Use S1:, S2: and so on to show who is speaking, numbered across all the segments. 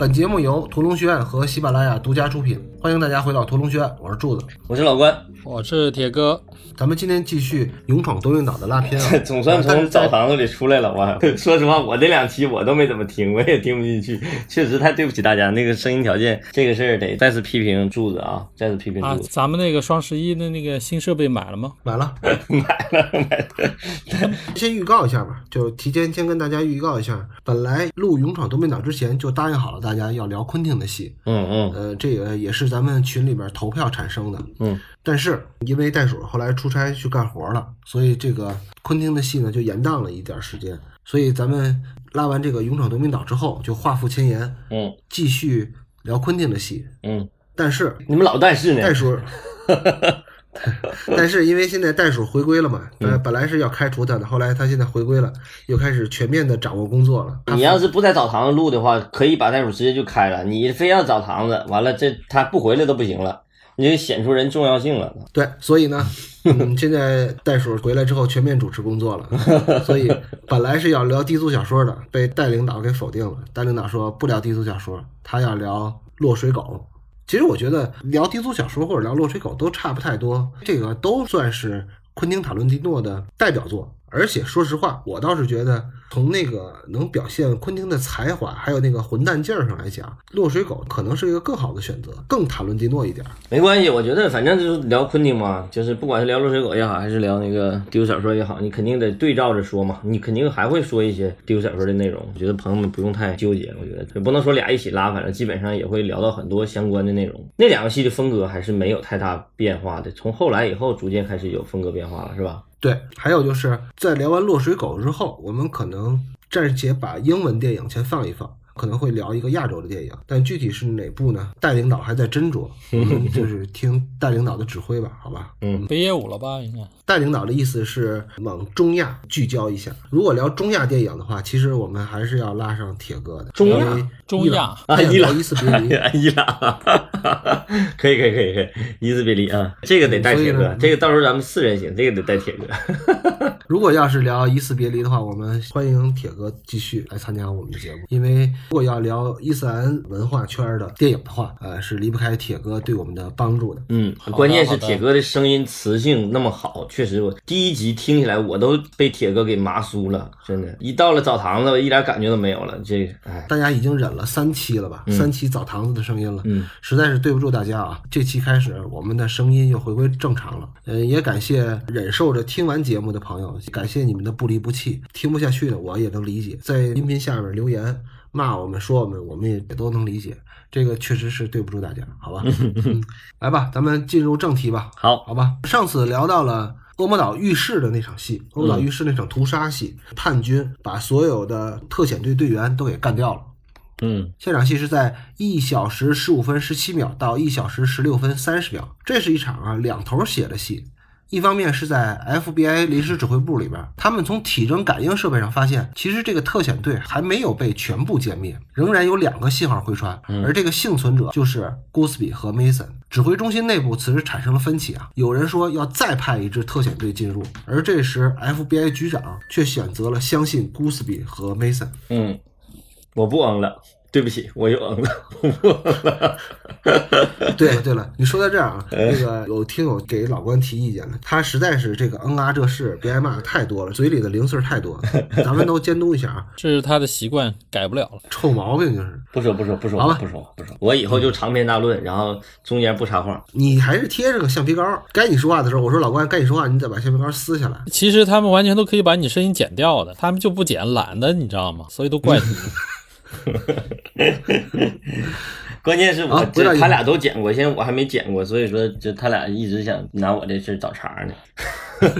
S1: 本节目由屠龙学院和喜马拉雅独家出品，欢迎大家回到屠龙学院，我是柱子，
S2: 我是老关，
S3: 我是铁哥。
S1: 咱们今天继续勇闯多云岛的拉片啊，
S2: 总算从澡堂子里出来了。我 说实话，我这两期我都没怎么听，我也听不进去，确实太对不起大家。那个声音条件这个事儿得再次批评柱子啊，再次批评柱子。
S3: 咱们那个双十一的那个新设备买了吗？
S1: 买了，
S2: 买了，买了。
S1: 先预告一下吧，就提前先跟大家预告一下，本来录勇闯多云岛之前就答应好了大家要聊昆汀的戏，
S2: 嗯嗯，
S1: 呃，这个也是咱们群里边投票产生的，
S2: 嗯。
S1: 但是因为袋鼠后来出差去干活了，所以这个昆汀的戏呢就延宕了一点时间。所以咱们拉完这个《勇闯夺命岛》之后，就画符千言，
S2: 嗯，
S1: 继续聊昆汀的戏，
S2: 嗯。
S1: 但是
S2: 你们老但是呢？
S1: 袋鼠，但是因为现在袋鼠回归了嘛，本本来是要开除他的，后来他现在回归了，又开始全面的掌握工作了。
S2: 你要是不在澡堂子录的话，可以把袋鼠直接就开了。你非要澡堂子，完了这他不回来都不行了。你就显出人重要性了。
S1: 对，所以呢，嗯，现在袋鼠回来之后全面主持工作了，所以本来是要聊低俗小说的，被戴领导给否定了。戴领导说不聊低俗小说，他要聊落水狗。其实我觉得聊低俗小说或者聊落水狗都差不太多，这个都算是昆汀塔伦蒂诺的代表作。而且说实话，我倒是觉得从那个能表现昆汀的才华，还有那个混蛋劲儿上来讲，《落水狗》可能是一个更好的选择，更塔伦蒂诺一点。
S2: 没关系，我觉得反正就是聊昆汀嘛，就是不管是聊《落水狗》也好，还是聊那个丢小说也好，你肯定得对照着说嘛，你肯定还会说一些丢小说的内容。我觉得朋友们不用太纠结，我觉得也不能说俩一起拉，反正基本上也会聊到很多相关的内容。那两个戏的风格还是没有太大变化的，从后来以后逐渐开始有风格变化了，是吧？
S1: 对，还有就是在聊完《落水狗》之后，我们可能暂且把英文电影先放一放。可能会聊一个亚洲的电影，但具体是哪部呢？戴领导还在斟酌，就是听戴领导的指挥吧，好吧？
S2: 嗯，
S3: 北野武了吧？应该。
S1: 戴领导的意思是往中亚聚焦一下。如果聊中亚电影的话，其实我们还是要拉上铁哥的。
S2: 中亚，
S3: 中亚
S2: 啊，伊朗，
S1: 伊斯别离，
S2: 伊朗，可以，可以，可以，可以，伊斯别离啊，这个得带铁哥，这个到时候咱们四人行，这个得带铁哥。
S1: 如果要是聊伊斯别离的话，我们欢迎铁哥继续来参加我们的节目，因为如果要聊伊斯兰文化圈的电影的话，呃，是离不开铁哥对我们的帮助的。
S2: 嗯，关键是铁哥的声音磁性那么好，确实，我第一集听起来我都被铁哥给麻酥了，真的，一到了澡堂子，我一点感觉都没有了。这，哎，
S1: 大家已经忍了三期了吧？三期澡堂子的声音了，
S2: 嗯，
S1: 实在是对不住大家啊！这期开始，我们的声音又回归正常了。嗯，也感谢忍受着听完节目的朋友。感谢你们的不离不弃，听不下去的我也能理解，在音频下面留言骂我们说我们，我们也也都能理解。这个确实是对不住大家，好吧？来吧，咱们进入正题吧。
S2: 好，
S1: 好吧。上次聊到了恶魔岛遇事的那场戏，恶魔岛遇事那场屠杀戏，叛军把所有的特遣队队员都给干掉了。
S2: 嗯，
S1: 现场戏是在一小时十五分十七秒到一小时十六分三十秒，这是一场啊两头写的戏。一方面是在 FBI 临时指挥部里边，他们从体征感应设备上发现，其实这个特遣队还没有被全部歼灭，仍然有两个信号回传，而这个幸存者就是 Gooseby 和 Mason。指挥中心内部此时产生了分歧啊，有人说要再派一支特遣队进入，而这时 FBI 局长却选择了相信 Gooseby 和 Mason。
S2: 嗯，我不嗯了。对不起，我又嗯了。
S1: 对对了，你说到这儿啊，那个有听友给老关提意见了，他实在是这个嗯啊这事别挨骂的太多了，嘴里的零碎太多了，咱们都监督一下啊。
S3: 这是他的习惯，改不了了，
S1: 臭毛病就是
S2: 不说不说不说，
S1: 好了
S2: 不说不说，我以后就长篇大论，然后中间不插话。
S1: 你还是贴着个橡皮膏，该你说话的时候，我说老关该你说话，你得把橡皮膏撕下来。
S3: 其实他们完全都可以把你声音剪掉的，他们就不剪，懒得，你知道吗？所以都怪你。
S2: 关键是我这他俩都剪过，现在我还没剪过，所以说就他俩一直想拿我这事找茬呢。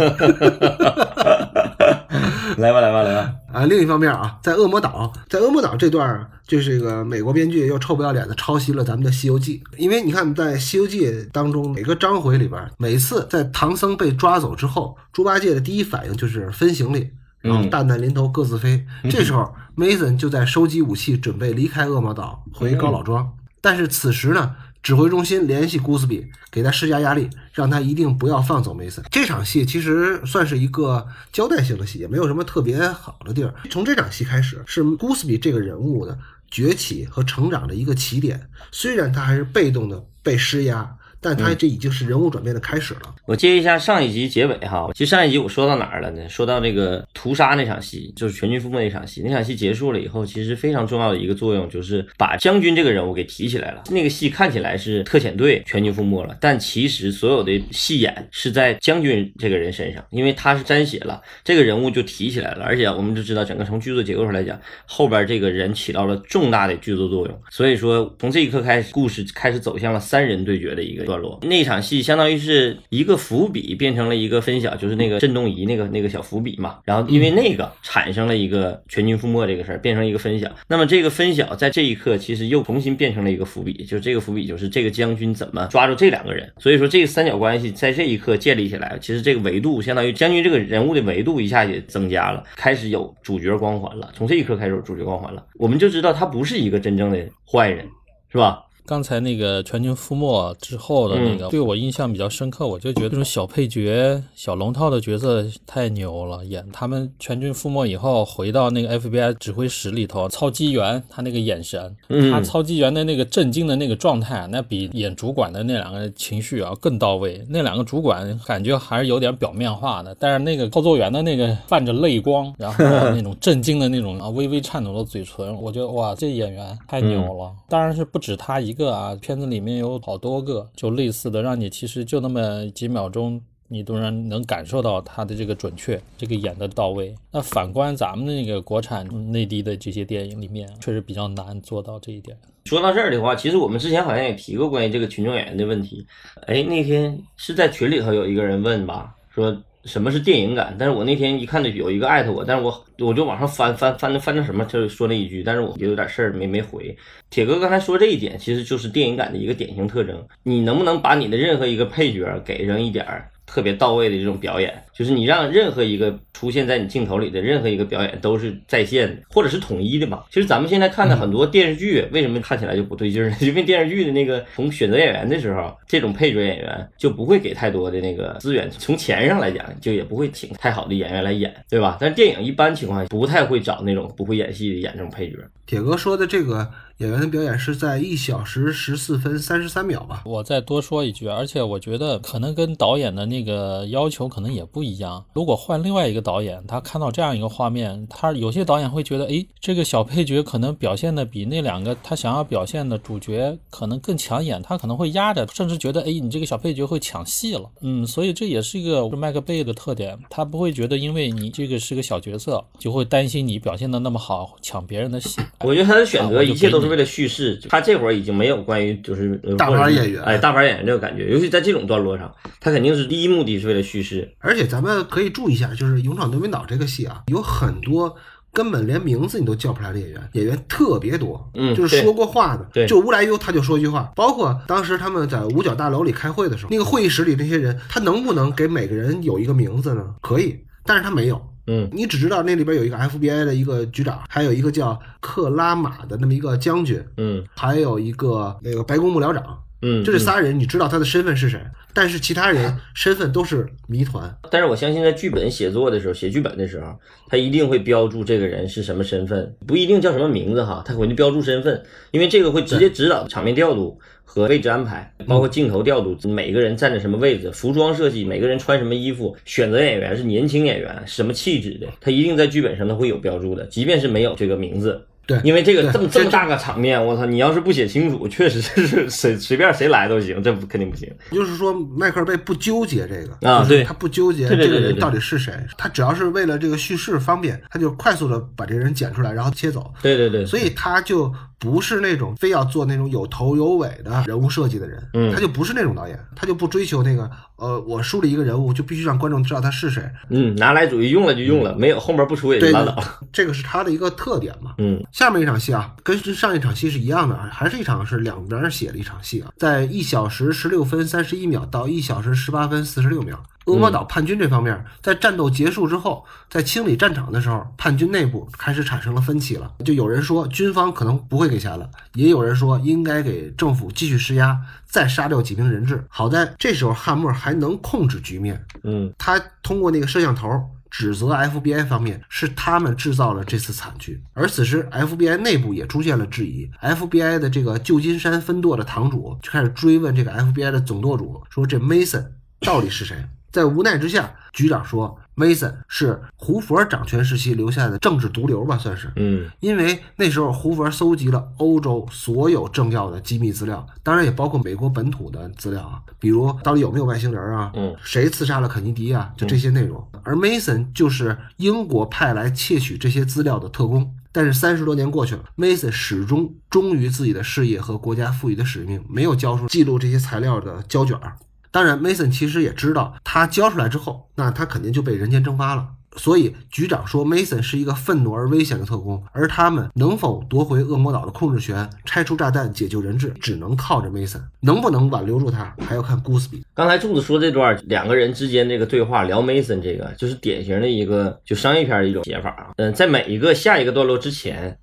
S2: 来吧来吧来吧！
S1: 啊，另一方面啊，在恶魔岛，在恶魔岛这段，就是这个美国编剧又臭不要脸的抄袭了咱们的《西游记》，因为你看在《西游记》当中每个章回里边，每次在唐僧被抓走之后，猪八戒的第一反应就是分行李。然后蛋蛋临头各自飞。这时候，Mason 就在收集武器，准备离开恶魔岛回高老庄。但是此时呢，指挥中心联系古斯比，给他施加压力，让他一定不要放走梅森。这场戏其实算是一个交代性的戏，也没有什么特别好的地儿。从这场戏开始，是古斯比这个人物的崛起和成长的一个起点。虽然他还是被动的被施压。但他这已经是人物转变的开始了。
S2: 我接一下上一集结尾哈，其实上一集我说到哪儿了呢？说到那个屠杀那场戏，就是全军覆没那场戏。那场戏结束了以后，其实非常重要的一个作用就是把将军这个人物给提起来了。那个戏看起来是特遣队全军覆没了，但其实所有的戏演是在将军这个人身上，因为他是沾血了，这个人物就提起来了。而且我们就知道，整个从剧作结构上来讲，后边这个人起到了重大的剧作作用。所以说，从这一刻开始，故事开始走向了三人对决的一个。段落那场戏相当于是一个伏笔变成了一个分晓，就是那个震动仪那个那个小伏笔嘛。然后因为那个产生了一个全军覆没这个事儿，变成一个分晓。那么这个分晓在这一刻其实又重新变成了一个伏笔，就这个伏笔就是这个将军怎么抓住这两个人。所以说这个三角关系在这一刻建立起来，其实这个维度相当于将军这个人物的维度一下也增加了，开始有主角光环了。从这一刻开始有主角光环了，我们就知道他不是一个真正的坏人，是吧？
S3: 刚才那个全军覆没之后的那个，对我印象比较深刻。我就觉得这种小配角、小龙套的角色太牛了。演他们全军覆没以后，回到那个 FBI 指挥室里头，操机员他那个眼神，他操机员的那个震惊的那个状态，那比演主管的那两个情绪啊更到位。那两个主管感觉还是有点表面化的，但是那个操作员的那个泛着泪光，然后那种震惊的那种啊微微颤抖的嘴唇，我觉得哇，这演员太牛了。当然是不止他一个。个啊，片子里面有好多个，就类似的，让你其实就那么几秒钟，你都然能感受到他的这个准确，这个演的到位。那反观咱们那个国产内地的这些电影里面，确实比较难做到这一点。
S2: 说到这儿的话，其实我们之前好像也提过关于这个群众演员的问题。哎，那天是在群里头有一个人问吧，说。什么是电影感？但是我那天一看到有一个艾特我，但是我我就往上翻翻翻翻成什么，就说那一句，但是我有点事儿没没回。铁哥刚才说这一点，其实就是电影感的一个典型特征。你能不能把你的任何一个配角给上一点儿？特别到位的这种表演，就是你让任何一个出现在你镜头里的任何一个表演都是在线的，或者是统一的嘛。其实咱们现在看的很多电视剧，为什么看起来就不对劲呢？因为电视剧的那个从选择演员的时候，这种配角演员就不会给太多的那个资源，从钱上来讲，就也不会请太好的演员来演，对吧？但是电影一般情况下不太会找那种不会演戏的演这种配角。
S1: 铁哥说的这个。演员的表演是在一小时十四分三十三秒吧。
S3: 我再多说一句，而且我觉得可能跟导演的那个要求可能也不一样。如果换另外一个导演，他看到这样一个画面，他有些导演会觉得，哎，这个小配角可能表现的比那两个他想要表现的主角可能更抢眼，他可能会压着，甚至觉得，哎，你这个小配角会抢戏了。嗯，所以这也是一个麦克贝的特点，他不会觉得因为你这个是个小角色，就会担心你表现的那么好抢别人的戏。
S2: 我觉得他的选择一切都是。为了叙事，他这会儿已经没有关于就是
S1: 大牌演员，
S2: 哎，大牌演员这个感觉，尤其在这种段落上，他肯定是第一目的是为了叙事。
S1: 而且咱们可以注意一下，就是《勇闯夺命岛》这个戏啊，有很多根本连名字你都叫不出来的演员，演员特别多，
S2: 嗯，
S1: 就是说过话的，
S2: 对，
S1: 就乌来优他就说一句话。包括当时他们在五角大楼里开会的时候，那个会议室里那些人，他能不能给每个人有一个名字呢？可以，但是他没有。
S2: 嗯，
S1: 你只知道那里边有一个 FBI 的一个局长，还有一个叫克拉玛的那么一个将军，
S2: 嗯，
S1: 还有一个那个白宫幕僚长，
S2: 嗯，
S1: 就这仨人，你知道他的身份是谁，但是其他人身份都是谜团。
S2: 但是我相信在剧本写作的时候，写剧本的时候，他一定会标注这个人是什么身份，不一定叫什么名字哈，他会标注身份，因为这个会直接指导场面调度。和位置安排，包括镜头调度，每个人站在什么位置，服装设计，每个人穿什么衣服，选择演员是年轻演员，什么气质的，他一定在剧本上都会有标注的，即便是没有这个名字。
S1: 对，
S2: 因为这个这么这么大个场面，我操，你要是不写清楚，确实是随随便谁来都行，这不肯定不行。
S1: 就是说，迈克尔贝不纠结这个
S2: 啊，对，
S1: 他不纠结这个人到底是谁，他只要是为了这个叙事方便，他就快速的把这个人剪出来，然后切走。
S2: 对对对，
S1: 所以他就不是那种非要做那种有头有尾的人物设计的人，
S2: 嗯，
S1: 他就不是那种导演，他就不追求那个，呃，我树立一个人物就必须让观众知道他是谁。
S2: 嗯，拿来主义用了就用了，没有后面不出也就拉倒。
S1: 这个是他的一个特点嘛。
S2: 嗯。
S1: 下面一场戏啊，跟上一场戏是一样的，还是一场是两边写的一场戏啊，在一小时十六分三十一秒到一小时十八分四十六秒。恶魔岛叛军这方面，在战斗结束之后，在清理战场的时候，叛军内部开始产生了分歧了。就有人说军方可能不会给钱了，也有人说应该给政府继续施压，再杀掉几名人质。好在这时候汉默还能控制局面，
S2: 嗯，
S1: 他通过那个摄像头指责 FBI 方面是他们制造了这次惨剧。而此时 FBI 内部也出现了质疑，FBI 的这个旧金山分舵的堂主就开始追问这个 FBI 的总舵主，说这 Mason 到底是谁？在无奈之下，局长说，Mason 是胡佛掌权时期留下的政治毒瘤吧，算是。
S2: 嗯，
S1: 因为那时候胡佛搜集了欧洲所有政要的机密资料，当然也包括美国本土的资料啊，比如到底有没有外星人啊，
S2: 嗯，
S1: 谁刺杀了肯尼迪啊，就这些内容。而 Mason 就是英国派来窃取这些资料的特工。但是三十多年过去了，Mason 始终忠于自己的事业和国家赋予的使命，没有交出记录这些材料的胶卷儿。当然，Mason 其实也知道，他交出来之后，那他肯定就被人间蒸发了。所以局长说，Mason 是一个愤怒而危险的特工，而他们能否夺回恶魔岛的控制权、拆除炸弹、解救人质，只能靠着 Mason。能不能挽留住他，还要看 Gooseby。
S2: 刚才柱子说这段两个人之间这个对话聊 Mason 这个，就是典型的一个就商业片的一种写法啊。嗯，在每一个下一个段落之前，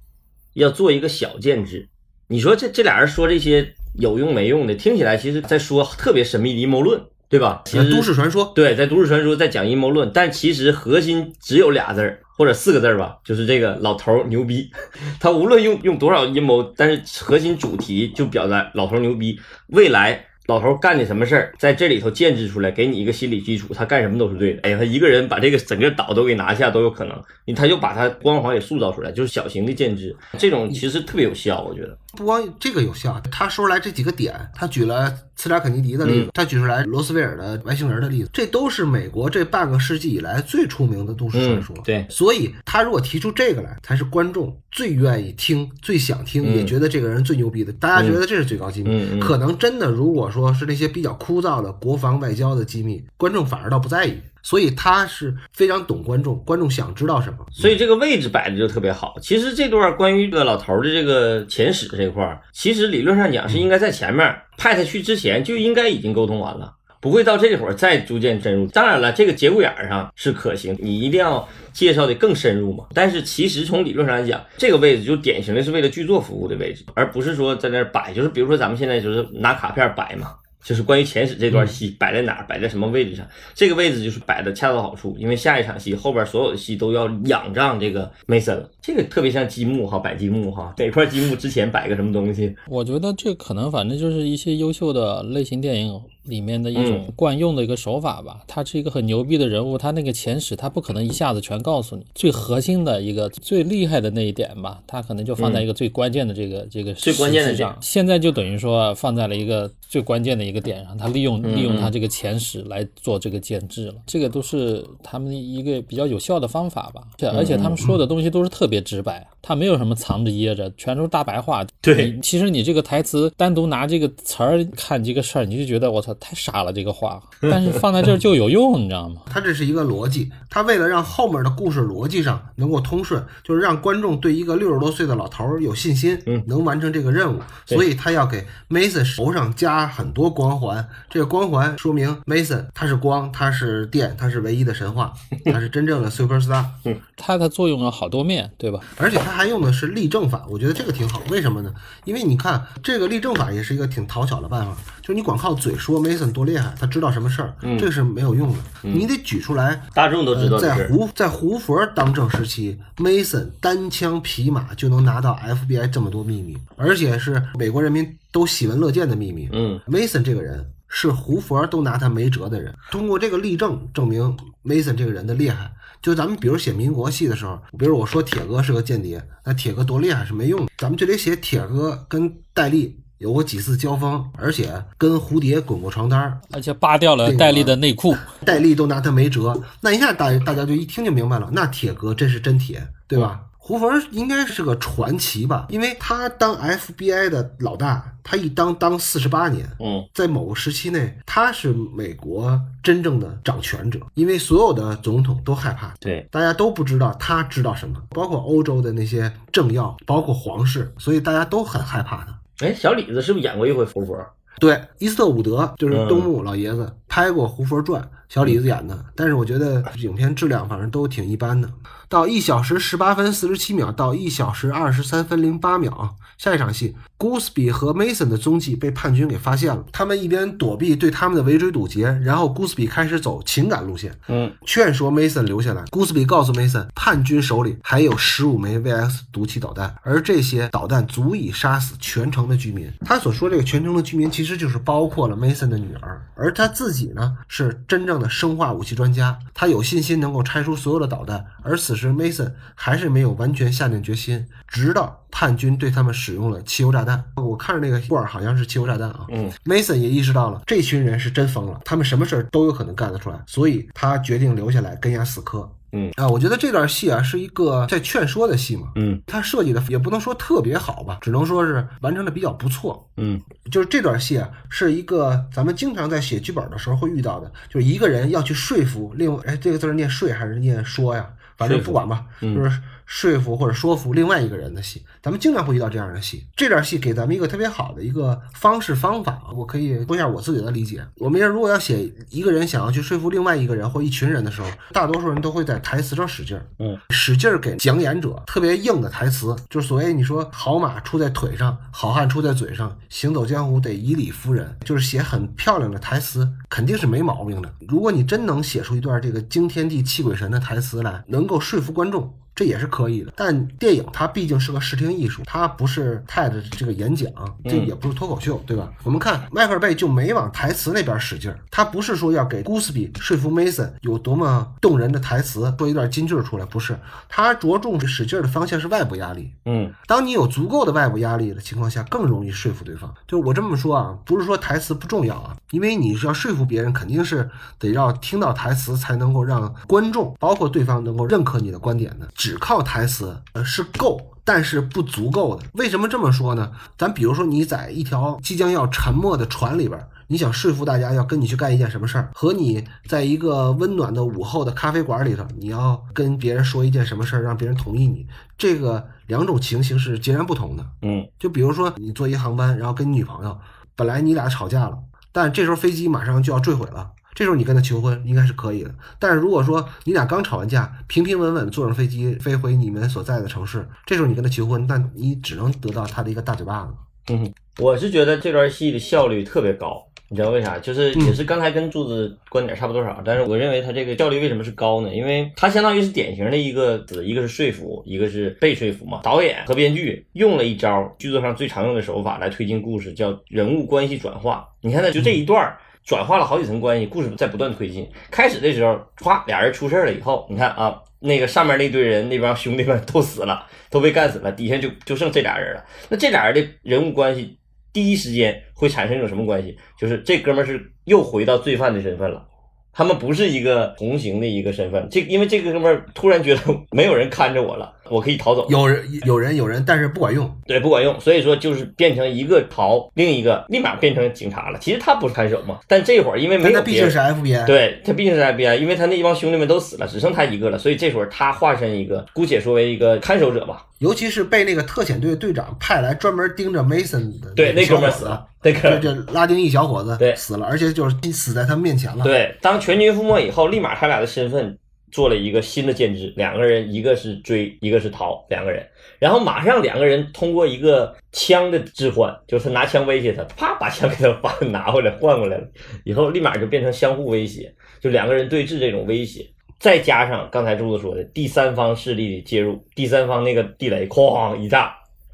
S2: 要做一个小建制。你说这这俩人说这些。有用没用的，听起来其实在说特别神秘的阴谋论，对吧？其实
S1: 都市传说，
S2: 对，在都市传说在讲阴谋论，但其实核心只有俩字儿或者四个字儿吧，就是这个老头牛逼。他无论用用多少阴谋，但是核心主题就表达老头牛逼，未来。老头干的什么事儿，在这里头建制出来，给你一个心理基础，他干什么都是对的。哎呀，他一个人把这个整个岛都给拿下都有可能，他就把他光环给塑造出来，就是小型的建制，这种其实特别有效，我觉得。
S1: 不光这个有效，他说出来这几个点，他举了刺杀肯尼迪的例子，他举出来罗斯威尔的外星人的例子，这都是美国这半个世纪以来最出名的都市传说。
S2: 对，
S1: 所以他如果提出这个来，才是观众最愿意听、最想听，也觉得这个人最牛逼的。大家觉得这是最高机密，可能真的如果说是那些比较枯燥的国防外交的机密，观众反而倒不在意。所以他是非常懂观众，观众想知道什么，
S2: 所以这个位置摆的就特别好。其实这段关于这个老头的这个前史这块儿，其实理论上讲是应该在前面派他去之前就应该已经沟通完了，不会到这会儿再逐渐深入。当然了，这个节骨眼上是可行，你一定要介绍的更深入嘛。但是其实从理论上来讲，这个位置就典型的是为了剧作服务的位置，而不是说在那儿摆。就是比如说咱们现在就是拿卡片摆嘛。就是关于前史这段戏摆在哪儿，摆在什么位置上，这个位置就是摆的恰到好处，因为下一场戏后边所有的戏都要仰仗这个梅森了，这个特别像积木哈，摆积木哈，哪块积木之前摆个什么东西？
S3: 我觉得这可能反正就是一些优秀的类型电影。里面的一种惯用的一个手法吧，他是一个很牛逼的人物，他那个前史他不可能一下子全告诉你，最核心的一个最厉害的那一点吧，他可能就放在一个最关键的这个这个
S2: 最关键的
S3: 上。现在就等于说放在了一个最关键的一个点上，他利用利用他这个前史来做这个建制了，这个都是他们一个比较有效的方法吧。对，而且他们说的东西都是特别直白，他没有什么藏着掖着，全都是大白话。
S2: 对，
S3: 其实你这个台词单独拿这个词儿看这个事儿，你就觉得我操。太傻了，这个话，但是放在这儿就有用，你知道吗？
S1: 他这是一个逻辑，他为了让后面的故事逻辑上能够通顺，就是让观众对一个六十多岁的老头有信心，
S2: 嗯，
S1: 能完成这个任务，所以他要给 Mason 头上加很多光环。这个光环说明 Mason 他是光，他是电，他是唯一的神话，他是真正的 super star。
S2: 嗯，
S3: 他的作用有好多面对吧？
S1: 而且他还用的是例证法，我觉得这个挺好。为什么呢？因为你看这个例证法也是一个挺讨巧的办法，就是你光靠嘴说 Mason 多厉害，他知道什么事儿，这个是没有用的。你得举出来，
S2: 大众都知道。
S1: 在胡在胡佛当政时期，Mason 单枪匹马就能拿到 FBI 这么多秘密，而且是美国人民都喜闻乐见的秘密。
S2: 嗯
S1: ，Mason 这个人是胡佛都拿他没辙的人。通过这个例证证明 Mason 这个人的厉害。就咱们比如写民国戏的时候，比如我说铁哥是个间谍，那铁哥多厉害是没用的，咱们就得写铁哥跟戴笠有过几次交锋，而且跟蝴蝶滚过床单，
S3: 而且扒掉了戴笠的内裤，
S1: 戴笠都拿他没辙。那一下大大家就一听就明白了，那铁哥真是真铁，对吧？胡佛应该是个传奇吧，因为他当 FBI 的老大，他一当当四十八年，
S2: 嗯，
S1: 在某个时期内，他是美国真正的掌权者，因为所有的总统都害怕，
S2: 对，
S1: 大家都不知道他知道什么，包括欧洲的那些政要，包括皇室，所以大家都很害怕他。
S2: 哎，小李子是不是演过一回胡佛？
S1: 对，伊斯特伍德就是东木老爷子拍过《胡佛传》，小李子演的，但是我觉得影片质量反正都挺一般的。到一小时十八分四十七秒到一小时二十三分零八秒，下一场戏，Gooseby 和 Mason 的踪迹被叛军给发现了。他们一边躲避对他们的围追堵截，然后 Gooseby 开始走情感路线，
S2: 嗯，
S1: 劝说 Mason 留下来。Gooseby 告诉 Mason，叛军手里还有十五枚 VX 毒气导弹，而这些导弹足以杀死全城的居民。他所说这个全城的居民，其实就是包括了 Mason 的女儿，而他自己呢，是真正的生化武器专家，他有信心能够拆出所有的导弹，而此。时 Mason 还是没有完全下定决心，直到叛军对他们使用了汽油炸弹。我看着那个罐儿好像是汽油炸弹啊。
S2: 嗯
S1: ，Mason 也意识到了这群人是真疯了，他们什么事儿都有可能干得出来，所以他决定留下来跟伢死磕。
S2: 嗯
S1: 啊，我觉得这段戏啊是一个在劝说的戏嘛。
S2: 嗯
S1: 他设计的也不能说特别好吧，只能说是完成的比较不错。
S2: 嗯
S1: 就是这段戏啊，是一个咱们经常在写剧本的时候会遇到的，就是一个人要去说服另外，哎，这个字儿念说还是念说呀？反正不管吧，就是说服或者说服另外一个人的戏，咱们经常会遇到这样的戏。这段戏给咱们一个特别好的一个方式方法，我可以说一下我自己的理解。我们如果要写一个人想要去说服另外一个人或一群人的时候，大多数人都会在台词上使劲儿，
S2: 嗯，
S1: 使劲儿给讲演者特别硬的台词，就是所谓你说好马出在腿上，好汉出在嘴上，行走江湖得以理服人，就是写很漂亮的台词，肯定是没毛病的。如果你真能写出一段这个惊天地泣鬼神的台词来，能够说服观众。这也是可以的，但电影它毕竟是个视听艺术，它不是泰的这个演讲，这也不是脱口秀，对吧？我们看迈克尔贝就没往台词那边使劲儿，他不是说要给 Gooseby 说服 Mason 有多么动人的台词，说一段金句出来，不是，他着重使劲儿的方向是外部压力。
S2: 嗯
S1: 当你有足够的外部压力的情况下，更容易说服对方。就我这么说啊，不是说台词不重要啊，因为你是要说服别人，肯定是得要听到台词才能够让观众，包括对方能够认可你的观点的。只靠台词呃是够，但是不足够的。为什么这么说呢？咱比如说你在一条即将要沉没的船里边。你想说服大家要跟你去干一件什么事儿，和你在一个温暖的午后的咖啡馆里头，你要跟别人说一件什么事儿，让别人同意你，这个两种情形是截然不同的。
S2: 嗯
S1: 就比如说你坐一航班，然后跟你女朋友，本来你俩吵架了，但这时候飞机马上就要坠毁了，这时候你跟他求婚应该是可以的。但是如果说你俩刚吵完架，平平稳稳坐上飞机飞回你们所在的城市，这时候你跟他求婚，但你只能得到他的一个大嘴巴子。
S2: 嗯，我是觉得这段戏的效率特别高。你知道为啥？就是也是刚才跟柱子观点差不多少，但是我认为他这个效率为什么是高呢？因为他相当于是典型的一个子，一个是说服，一个是被说服嘛。导演和编剧用了一招剧作上最常用的手法来推进故事，叫人物关系转化。你看他，就这一段转化了好几层关系，故事在不断推进。开始的时候，唰，俩人出事了以后，你看啊，那个上面那堆人那帮兄弟们 都死了，都被干死了，底下就就剩这俩人了。那这俩人的人物关系。第一时间会产生一种什么关系？就是这哥们是又回到罪犯的身份了，他们不是一个同行的一个身份。这因为这个哥们儿突然觉得没有人看着我了，我可以逃走。
S1: 有人有人有人，但是不管用。
S2: 对，不管用。所以说就是变成一个逃，另一个立马变成警察了。其实他不是看守嘛，但这会儿因为没有
S1: 毕竟是 FBI，
S2: 对他毕竟是 FBI，因为他那一帮兄弟们都死了，只剩他一个了，所以这会儿他化身一个，姑且说为一个看守者吧。
S1: 尤其是被那个特遣队队长派来专门盯着 Mason 的，
S2: 对，那哥们儿死了，那个
S1: 这拉丁裔小伙子
S2: 对
S1: 死了，而且就是死在他面前了。
S2: 对，当全军覆没以后，立马他俩的身份做了一个新的建制，两个人一个是追，一个是逃，两个人，然后马上两个人通过一个枪的置换，就是他拿枪威胁他，啪把枪给他换 拿回来换过来了，以后立马就变成相互威胁，就两个人对峙这种威胁。再加上刚才柱子说的第三方势力的介入，第三方那个地雷哐一炸，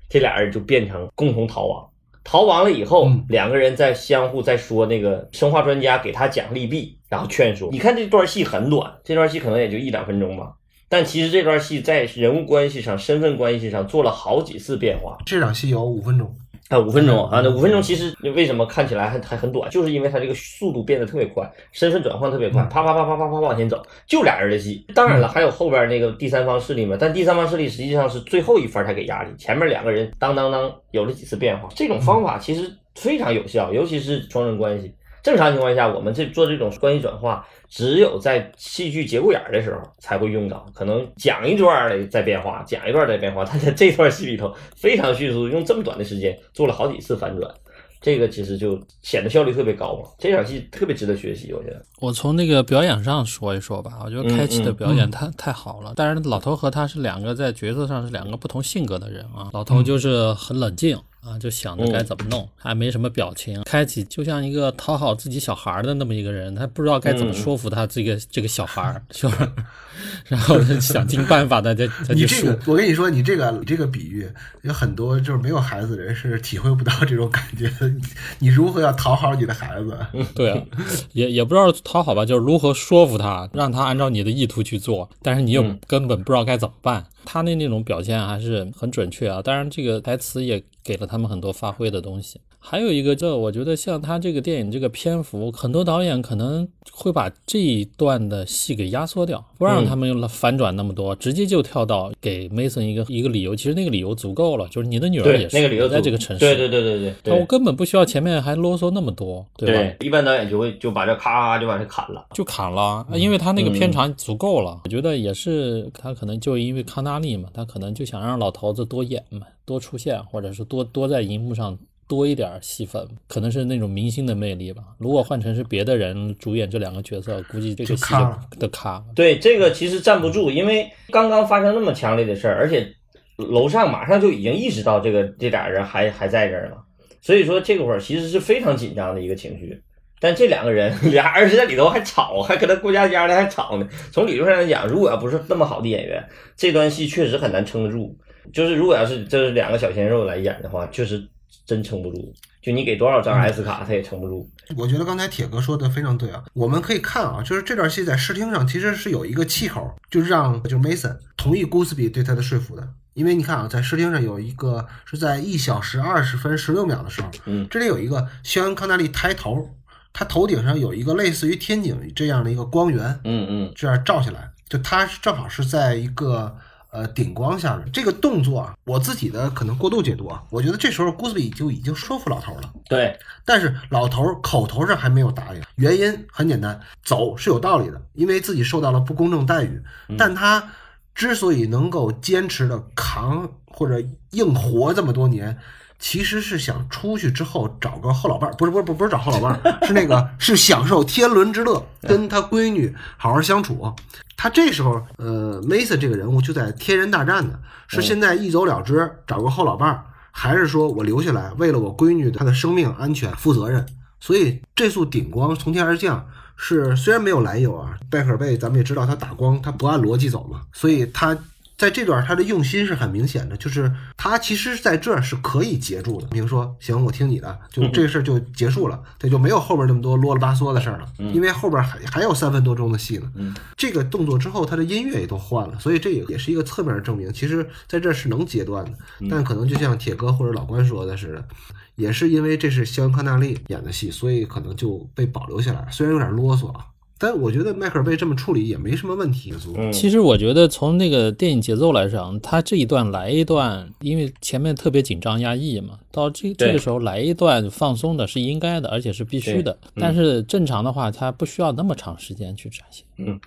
S2: 这俩人就变成共同逃亡。逃亡了以后，
S1: 嗯
S2: 两个人在相互在说那个生化专家给他讲利弊，然后劝说。你看这段戏很短，这段戏可能也就一两分钟吧，但其实这段戏在人物关系上、身份关系上做了好几次变化。
S1: 这场戏有五分钟，
S2: 啊，五分钟啊，那五分钟其实为什么看起来还还很短，就是因为它这个速度变得特别快，身份转换特别快，啪啪啪啪啪啪往前走，就俩人的戏。当然了，还有后边那个第三方势力嘛，但第三方势力实际上是最后一番才给压力，前面两个人当当当有了几次变化，这种方法其实非常有效，尤其是双人关系。正常情况下，我们这做这种关系转化，只有在戏剧节骨眼儿的时候才会用到，可能讲一段儿再变化，讲一段在变化。他在这段戏里头非常迅速，用这么短的时间做了好几次反转，这个其实就显得效率特别高嘛。这场戏特别值得学习，我觉得。
S3: 我从那个表演上说一说吧，我觉得开启的表演太太好了。但是老头和他是两个在角色上是两个不同性格的人啊，老头就是很冷静。啊，就想着该怎么弄，还没什么表情。开启就像一个讨好自己小孩的那么一个人，他不知道该怎么说服他这个这个小孩，是吧？然后想尽办法的在 在
S1: 你这个，我跟你说，你这个你这个比喻，有很多就是没有孩子的人是体会不到这种感觉的。你如何要讨好你的孩子？
S3: 对啊，也也不知道讨好吧，就是如何说服他，让他按照你的意图去做，但是你又根本不知道该怎么办。他的那种表现还是很准确啊，当然这个台词也给了他们很多发挥的东西。还有一个，这我觉得像他这个电影这个篇幅，很多导演可能会把这一段的戏给压缩掉，不让他们用反转那么多，直接就跳到给 Mason 一个一个理由。其实那个理由足够了，就是你的女儿也是
S2: 那个理由
S3: 在这个城市，
S2: 对对对对对，
S3: 我根本不需要前面还啰嗦那么多，对
S2: 吧？一般导演就会就把这咔就把这砍了，
S3: 就砍了，因为他那个片长足够了。我觉得也是他可能就因为康纳利嘛，他可能就想让老头子多演嘛，多出现，或者是多多在荧幕上。多一点戏份，可能是那种明星的魅力吧。如果换成是别的人主演这两个角色，估计这个戏的卡。
S2: 对，这个其实站不住，因为刚刚发生那么强烈的事儿，而且楼上马上就已经意识到这个这俩人还还在这儿了，所以说这个会儿其实是非常紧张的一个情绪。但这两个人 俩人在里头还吵，还跟他过家家的还吵呢。从理论上来讲，如果要不是那么好的演员，这段戏确实很难撑得住。就是如果要是这是两个小鲜肉来演的话，确实。真撑不住，就你给多少张 S 卡，他也撑不住。
S1: 我觉得刚才铁哥说的非常对啊，我们可以看啊，就是这段戏在视听上其实是有一个气口，就让就 Mason 同意 Goodsby 对他的说服的。因为你看啊，在视听上有一个是在一小时二十分十六秒的时候，
S2: 嗯，
S1: 这里有一个肖恩康纳利抬头，他头顶上有一个类似于天井这样的一个光源，
S2: 嗯嗯，
S1: 这样照下来，就他正好是在一个。呃，顶光下面这个动作啊，我自己的可能过度解读啊，我觉得这时候 g o o s b y 就已经说服老头了。
S2: 对，
S1: 但是老头口头上还没有答应，原因很简单，走是有道理的，因为自己受到了不公正待遇。但他之所以能够坚持的扛或者硬活这么多年。其实是想出去之后找个后老伴儿，不是不是不不是找后老伴儿，是那个 是享受天伦之乐，跟他闺女好好相处。他这时候，呃，Mason 这个人物就在天人大战呢，是现在一走了之找个后老伴儿，还是说我留下来为了我闺女她的生命安全负责任？所以这束顶光从天而降，是虽然没有来由啊，贝克尔贝咱们也知道他打光他不按逻辑走嘛，所以他。在这段，他的用心是很明显的，就是他其实在这儿是可以截住的。比如说，行，我听你的，就这事儿就结束了，他就没有后边那么多啰里吧嗦的事儿了。因为后边还还有三分多钟的戏呢。这个动作之后，他的音乐也都换了，所以这也也是一个侧面证明，其实在这是能截断的。但可能就像铁哥或者老关说的似的，也是因为这是肖恩康纳利演的戏，所以可能就被保留下来，虽然有点啰嗦啊。但我觉得迈克尔贝这么处理也没什么问题。
S3: 其实我觉得从那个电影节奏来讲，他这一段来一段，因为前面特别紧张压抑嘛，到这这个时候来一段放松的是应该的，而且是必须的。但是正常的话，他不需要那么长时间去展现。
S2: 嗯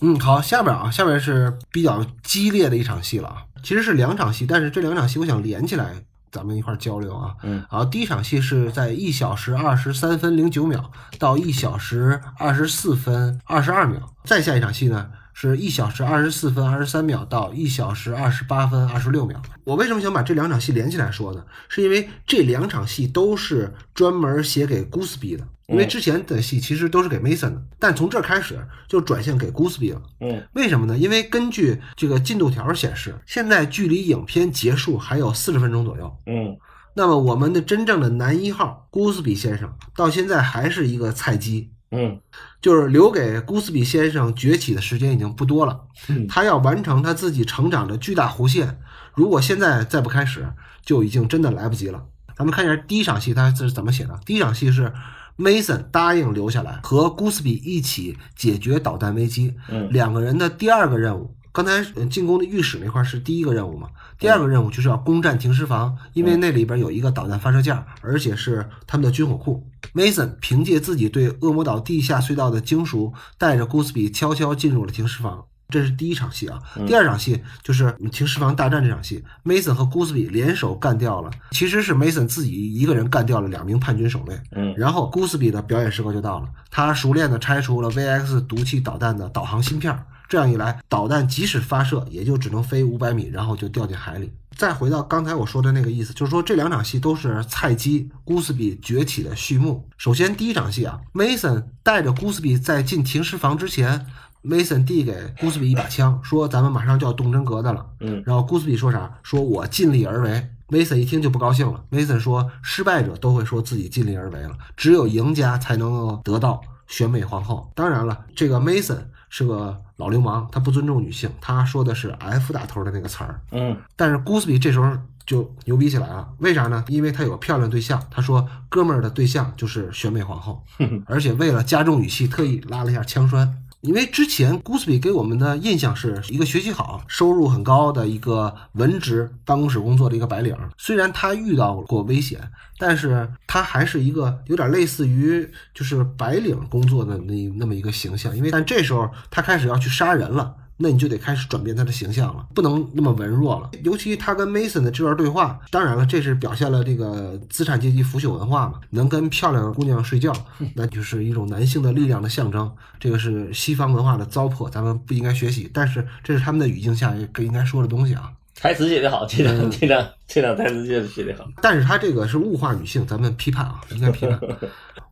S1: 嗯，好，下边啊，下边是比较激烈的一场戏了啊，其实是两场戏，但是这两场戏我想连起来。咱们一块交流啊，
S2: 嗯，
S1: 好，第一场戏是在一小时二十三分零九秒到一小时二十四分二十二秒，再下一场戏呢，是一小时二十四分二十三秒到一小时二十八分二十六秒。我为什么想把这两场戏连起来说呢？是因为这两场戏都是专门写给 Gusby 的。因为之前的戏其实都是给 Mason 的，但从这开始就转向给 Goodsby 了。
S2: 嗯，
S1: 为什么呢？因为根据这个进度条显示，现在距离影片结束还有四十分钟左右。
S2: 嗯，
S1: 那么我们的真正的男一号 Goodsby 先生到现在还是一个菜鸡。
S2: 嗯，
S1: 就是留给 Goodsby 先生崛起的时间已经不多了。他要完成他自己成长的巨大弧线，如果现在再不开始，就已经真的来不及了。咱们看一下第一场戏他是怎么写的。第一场戏是 Mason 答应留下来和 Goodsby 一起解决导弹危机。
S2: 嗯
S1: 两个人的第二个任务，刚才呃进攻的浴室那块是第一个任务嘛？第二个任务就是要攻占停尸房，因为那里边有一个导弹发射架，而且是他们的军火库。Mason 凭借自己对恶魔岛地下隧道的精熟，带着 Goodsby 悄悄进入了停尸房。这是第一场戏啊，第二场戏就是停尸房大战这场戏，Mason 和 Goodsby 联手干掉了，其实是 Mason 自己一个人干掉了两名叛军守卫。
S2: 嗯
S1: 然后 Goodsby 的表演时刻就到了，他熟练的拆除了 VX 毒气导弹的导航芯片，这样一来，导弹即使发射，也就只能飞五百米，然后就掉进海里。再回到刚才我说的那个意思，就是说这两场戏都是菜鸡 Goodsby 崛起的序幕。首先第一场戏啊，Mason 带着 Goodsby 在进停尸房之前。Mason 递给 Goodsby 一把枪，说：“咱们马上就要动真格的了。”
S2: 嗯，
S1: 然后 Goodsby 说啥？说我尽力而为。Mason 一听就不高兴了。Mason 说：“失败者都会说自己尽力而为了，只有赢家才能够得到选美皇后。”当然了，这个 Mason 是个老流氓，他不尊重女性，他说的是 F 打头的那个词儿。
S2: 嗯
S1: 但是 Goodsby 这时候就牛逼起来了，为啥呢？因为他有个漂亮对象，他说哥们儿的对象就是选美皇后，而且为了加重语气，特意拉了一下枪栓。因为之前 Goodsby 给我们的印象是一个学习好、收入很高的一个文职办公室工作的一个白领，虽然他遇到过危险，但是他还是一个有点类似于就是白领工作的那那么一个形象。因为但这时候他开始要去杀人了。那你就得开始转变他的形象了，不能那么文弱了。尤其他跟 Mason 的这段对话，当然了，这是表现了这个资产阶级腐朽文化嘛，能跟漂亮的姑娘睡觉，那就是一种男性的力量的象征。这个是西方文化的糟粕，咱们不应该学习。但是这是他们的语境下更应该说的东西啊。
S2: 台词写得好，这
S1: 嗯
S2: 场这场这两台词确实写得好。
S1: 但是他这个是物化女性，咱们批判啊，应该批判。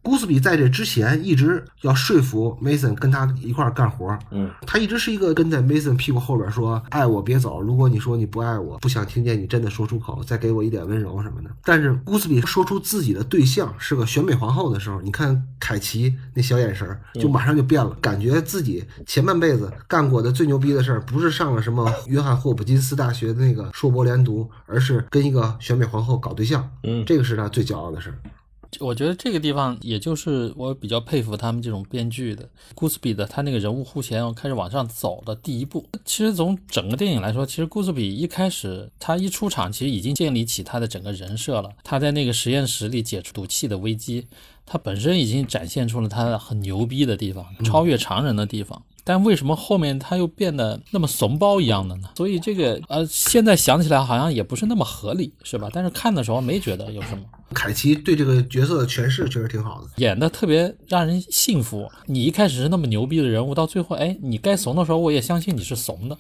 S1: Goodsby 在这之前一直要说服 Mason 跟他一块儿干活，
S2: 嗯，
S1: 他一直是一个跟在 Mason 屁股后边说“爱我别走”，如果你说你不爱我，不想听见你真的说出口，再给我一点温柔什么的。但是 Goodsby 说出自己的对象是个选美皇后的时候，你看凯奇那小眼神儿就马上就变了，感觉自己前半辈子干过的最牛逼的事儿，不是上了什么约翰霍普金斯大学的那个硕博连读，而是跟一个选美皇后搞对象。
S2: 嗯
S1: 这个是他最骄傲的事儿。
S3: 我觉得这个地方，也就是我比较佩服他们这种编剧的。Goodsby 的他那个人物弧线开始往上走的第一步，其实从整个电影来说，其实 Goodsby 一开始他一出场，其实已经建立起他的整个人设了。他在那个实验室里解除毒气的危机，他本身已经展现出了他很牛逼的地方，超越常人的地方。但为什么后面他又变得那么怂包一样的呢？所以这个呃，现在想起来好像也不是那么合理，是吧？但是看的时候没觉得有什么。
S1: 凯奇对这个角色的诠释确实挺好的。
S3: 演的特别让人信服。你一开始是那么牛逼的人物，到最后，哎，你该怂的时候，我也相信你是怂的。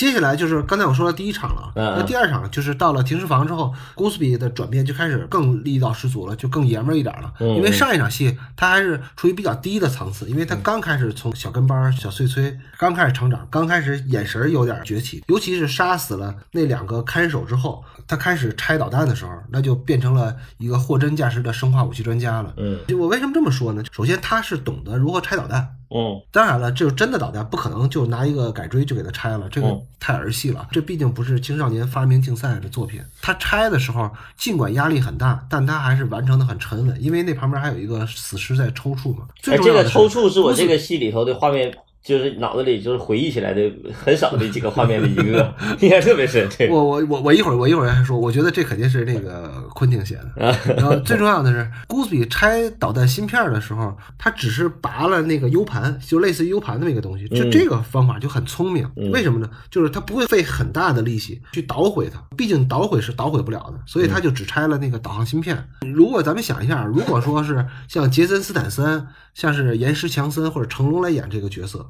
S1: 接下来就是刚才我说的第一场了，那第二场就是到了停尸房之后，Goodsby 的转变就开始更力道十足了，就更爷们儿一点了。
S2: 嗯
S1: 因为上一场戏他还是处于比较低的层次，因为他刚开始从小跟班儿、小碎催刚开始成长，刚开始眼神儿有点崛起，尤其是杀死了那两个看守之后，他开始拆导弹的时候，那就变成了一个货真价实的生化武器专家了。
S2: 嗯
S1: 就我为什么这么说呢？首先他是懂得如何拆导弹。
S2: 嗯
S1: 当然了，这是真的导弹，不可能就拿一个改锥就给它拆了，这个
S2: 嗯
S1: 太儿戏了。这毕竟不是青少年发明竞赛的作品。他拆的时候，尽管压力很大，但他还是完成的很沉稳，因为那旁边还有一个死尸在抽搐嘛。
S2: 这个
S1: 重要的是
S2: 抽搐是我这个戏里头的画面，就是脑子里就是回忆起来的很少的几个画面的一个，印象特别深。这个
S1: 我我我我一会儿我一会儿还说，我觉得这肯定是那个昆汀写的。然后最重要的是，Goodsby 拆导弹芯片的时候，他只是拔了那个 U 盘，就类似于 U 盘的那个东西。就
S2: 嗯
S1: 这个方法就很聪明，
S2: 嗯
S1: 为什么呢？就是他不会费很大的力气去捣毁它，毕竟捣毁是捣毁不了的，所以他就只拆了那个导航芯片。如果咱们想一下，如果说是像杰森斯坦森、像是岩石强森或者成龙来演这个角色，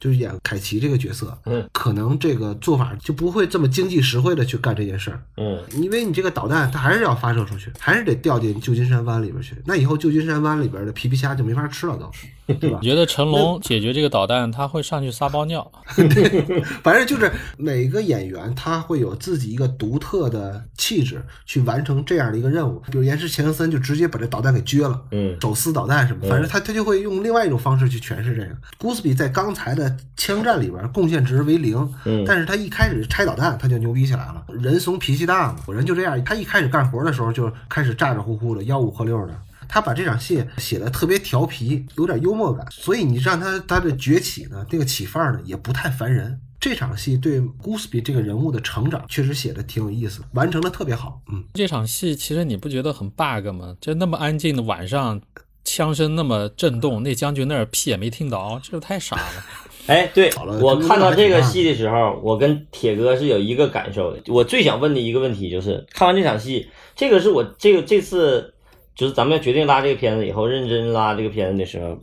S1: 就是演凯奇这个角色，
S2: 嗯
S1: 可能这个做法就不会这么经济实惠的去干这件事儿。
S2: 嗯
S1: 因为你这个导弹它还是要发射出去，还是得掉进旧金山湾里边去。那以后旧金山湾里边的皮皮虾就没法吃了都，对吧
S3: 你？觉得成龙解决这个导弹，他会上去撒包尿。
S1: 对反正就是每个演员他会有自己一个独特的气质去完成这样的一个任务。比如岩石强森就直接把这导弹给撅了。
S2: 嗯
S1: 手撕导弹什么，反正他他就会用另外一种方式去诠释这个。Goodsby 在刚才的的枪战里边贡献值为零，
S2: 嗯
S1: 但是他一开始拆导弹他就牛逼起来了。人怂脾气大嘛，人就这样，他一开始干活的时候就开始咋咋呼呼的，吆五喝六的。他把这场戏写的特别调皮，有点幽默感，所以你让他他的崛起呢，这个起范儿呢也不太烦人。这场戏对 Gooseby 这个人物的成长确实写的挺有意思，完成的特别好。嗯，
S3: 这场戏其实你不觉得很 bug 吗？就那么安静的晚上，枪声那么震动，那将军那儿屁也没听着，这太傻了。
S2: 哎，对我看到这个戏的时候，我跟铁哥是有一个感受的。我最想问的一个问题就是，看完这场戏，这个是我这个这次就是咱们要决定拉这个片子以后，认真拉这个片子的时候，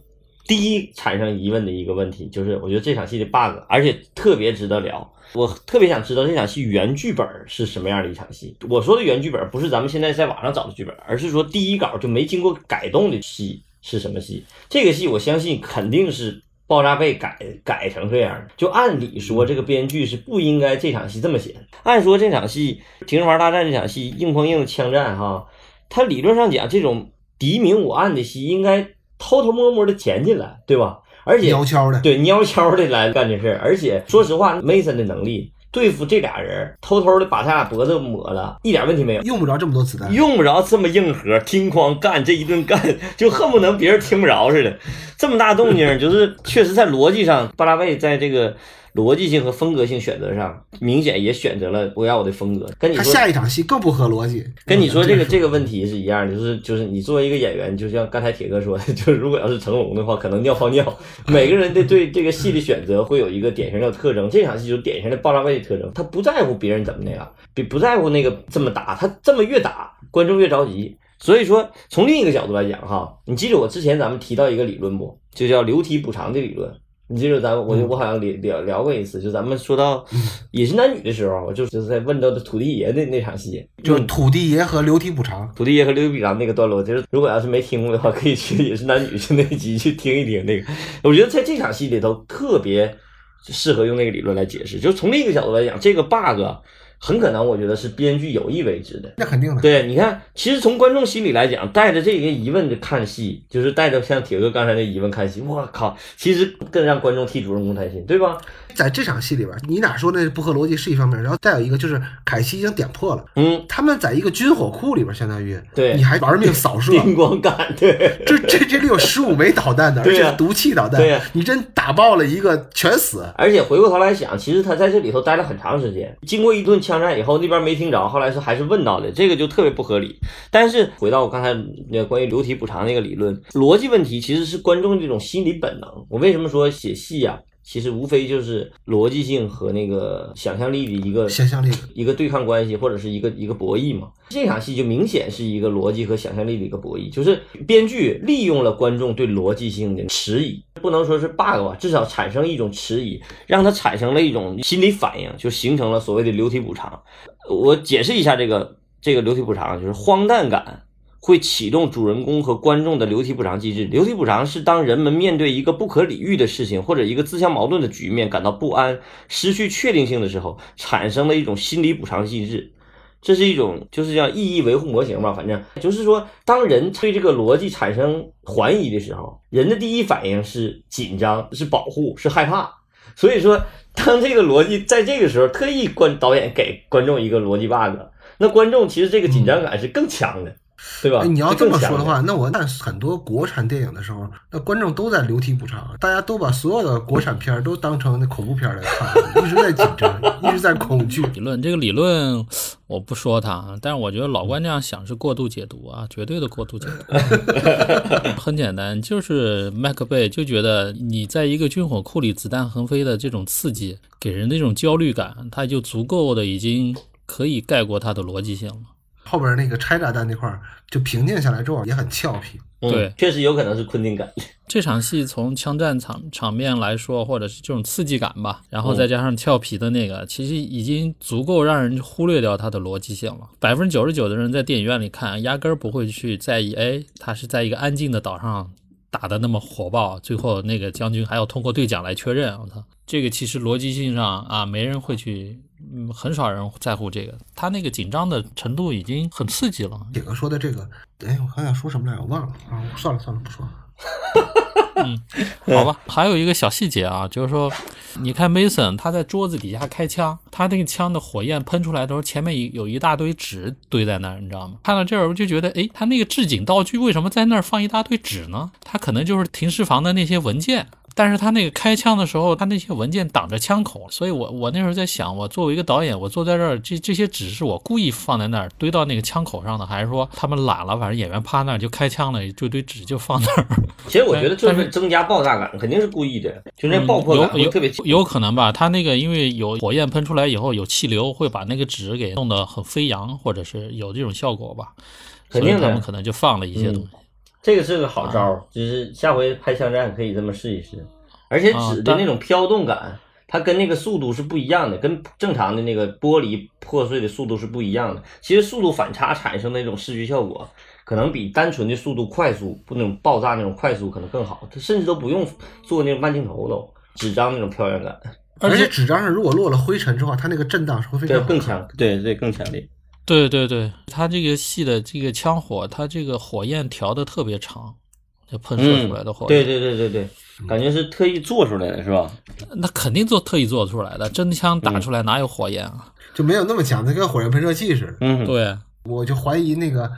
S2: 第一产生疑问的一个问题，就是我觉得这场戏的 bug，而且特别值得聊。我特别想知道这场戏原剧本是什么样的一场戏。我说的原剧本不是咱们现在在网上找的剧本，而是说第一稿就没经过改动的戏是什么戏。这个戏我相信肯定是爆炸被改改成这样的。就按理说，这个编剧是不应该这场戏这么写的。按说这场戏《停尸房大战》这场戏硬碰硬的枪战哈，它理论上讲这种敌明我暗的戏应该偷偷摸摸的潜进来，对吧？而且
S1: 悄悄的，
S2: 对，悄悄的来干这事儿。而且说实话，Mason 的能力对付这俩人，偷偷的把他俩脖子抹了，一点问题没有。
S1: 用不着这么多子弹。
S2: 用不着这么硬核，听哐干这一顿干，就恨不能别人听不着似的。这么大动静，就是确实在逻辑上，巴拉贝在这个逻辑性和风格性选择上，明显也选择了我要我的风格。跟你说，
S1: 他下一场戏更不合逻辑。
S2: 跟你说这个
S1: 嗯
S2: 这个问题是一样的，就是就是你作为一个演员，就像刚才铁哥说的，就是如果要是成龙的话，可能尿泡尿。每个人的对这个戏的选择会有一个典型的特征，这场戏就是典型的爆炸位的特征，他不在乎别人怎么那样，比不在乎那个这么打，他这么越打，观众越着急。所以说，从另一个角度来讲哈，你记得我之前咱们提到一个理论不，就叫流体补偿的理论。你记得咱我我好像聊聊聊过一次，就咱们说到也是男女的时候，我就就是在问到的土地爷那那场戏，
S1: 就是土地爷和流体补偿。
S2: 土地爷和流体补偿那个段落，就是如果要是没听过的话，可以去也是男女去那集去听一听那个。我觉得在这场戏里头特别适合用那个理论来解释。就从另一个角度来讲，这个 bug 很可能我觉得是编剧有意为之的。
S1: 那肯定的，
S2: 对，你看，其实从观众心里来讲，带着这个疑问的看戏，就是带着像铁哥刚才那疑问看戏，我靠，其实更让观众替主人公担心，对吧？
S1: 在这场戏里边，你哪说那不合逻辑是一方面，然后再有一个就是凯西已经点破了，
S2: 嗯，
S1: 他们在一个军火库里边，相当于
S2: 对
S1: 你还玩命扫射，
S2: 叮咣干，对，
S1: 这这这里有十五枚导弹的，而
S2: 对
S1: 是毒气导弹，
S2: 对呀
S1: 你真打爆了一个全死。
S2: 而且回过头来想，其实他在这里头待了很长时间，经过一顿枪战以后，那边没听着，后来是还是问到的，这个就特别不合理。但是回到我刚才那个关于流体补偿那个理论，逻辑问题其实是观众这种心理本能。我为什么说写戏呀、其实无非就是逻辑性和那个想象力的一个
S1: 想象力
S2: 一个对抗关系，或者是一个一个博弈嘛。这场戏就明显是一个逻辑和想象力的一个博弈，就是编剧利用了观众对逻辑性的迟疑，不能说是 bug 吧，至少产生一种迟疑，让他产生了一种心理反应，就形成了所谓的流体补偿。我解释一下这个这个流体补偿，就是荒诞感。会启动主人公和观众的流体补偿机制。流体补偿是当人们面对一个不可理喻的事情或者一个自相矛盾的局面感到不安、失去确定性的时候，产生的一种心理补偿机制。这是一种就是叫意义维护模型吧，反正就是说，当人对这个逻辑产生怀疑的时候，人的第一反应是紧张、是保护、是害怕。所以说，当这个逻辑在这个时候特意观导演给观众一个逻辑 bug，那观众其实这个紧张感是更强的。对吧？
S1: 哎你要这么说的，话，那我看很多国产电影的时候，那观众都在流体补偿，大家都把所有的国产片儿都当成那恐怖片儿来看，一直在紧张，一直在恐惧。
S3: 理论这个理论我不说它，但是我觉得老关这样想是过度解读啊，绝对的过度解读。很简单，就是麦克贝就觉得你在一个军火库里子弹横飞的这种刺激，给人的这种焦虑感，它就足够的已经可以盖过它的逻辑性了。
S1: 后边那个拆炸弹那块儿就平静下来之后也很俏皮，
S2: 嗯
S3: 对
S2: 确实有可能是昆汀感。
S3: 这场戏从枪战场场面来说，或者是这种刺激感吧，然后再加上俏皮的那个，其实已经足够让人忽略掉它的逻辑性了。百分之九十九的人在电影院里看，压根儿不会去在意，哎，他是在一个安静的岛上打的那么火爆，最后那个将军还要通过对讲来确认。我操，这个其实逻辑性上啊，没人会去，嗯，很少人在乎这个。他那个紧张的程度已经很刺激了。
S1: 铁哥说的这个，哎，我刚想说什么来着，我忘了啊，算了算了，不说了。
S3: 嗯，好吧，还有一个小细节啊，就是说，你看 Mason 他在桌子底下开枪，他那个枪的火焰喷出来的时候，前面有一大堆纸堆在那儿，你知道吗？看到这儿我就觉得，哎，他那个置景道具为什么在那儿放一大堆纸呢？他可能就是停尸房的那些文件。但是他那个开枪的时候，他那些文件挡着枪口，所以我我那时候在想，我作为一个导演，我坐在这儿，这这些纸是我故意放在那儿堆到那个枪口上的，还是说他们懒了，反正演员趴那儿就开枪了，就堆纸就放那儿？
S2: 其实我觉得就是增加爆炸感，肯定是故意的，就那爆破感会特别强。
S3: 有可能吧？他那个因为有火焰喷出来以后有气流，会把那个纸给弄得很飞扬，或者是有这种效果吧？
S2: 肯定
S3: 他们可能就放了一些东西。
S2: 这个是个好招，就是下回拍枪战可以这么试一试。而且纸的那种飘动感，它跟那个速度是不一样的，跟正常的那个玻璃破碎的速度是不一样的。其实速度反差产生的那种视觉效果，可能比单纯的速度快速不那种爆炸那种快速可能更好。它甚至都不用做那种慢镜头都纸张那种漂亮感。
S1: 而且纸张上如果落了灰尘之后，它那个震荡是会非常
S2: 更强，对对更强烈。
S3: 对对对，它这个戏的这个枪火，它这个火焰调的特别长，就喷射出来的火。
S2: 对对对对对，感觉是特意做出来的，是吧？
S3: 那肯定做特意做出来的，真枪打出来哪有火焰啊？
S1: 就没有那么强，它跟火焰喷射器似的。
S2: 嗯，
S3: 对。
S1: 我就怀疑那个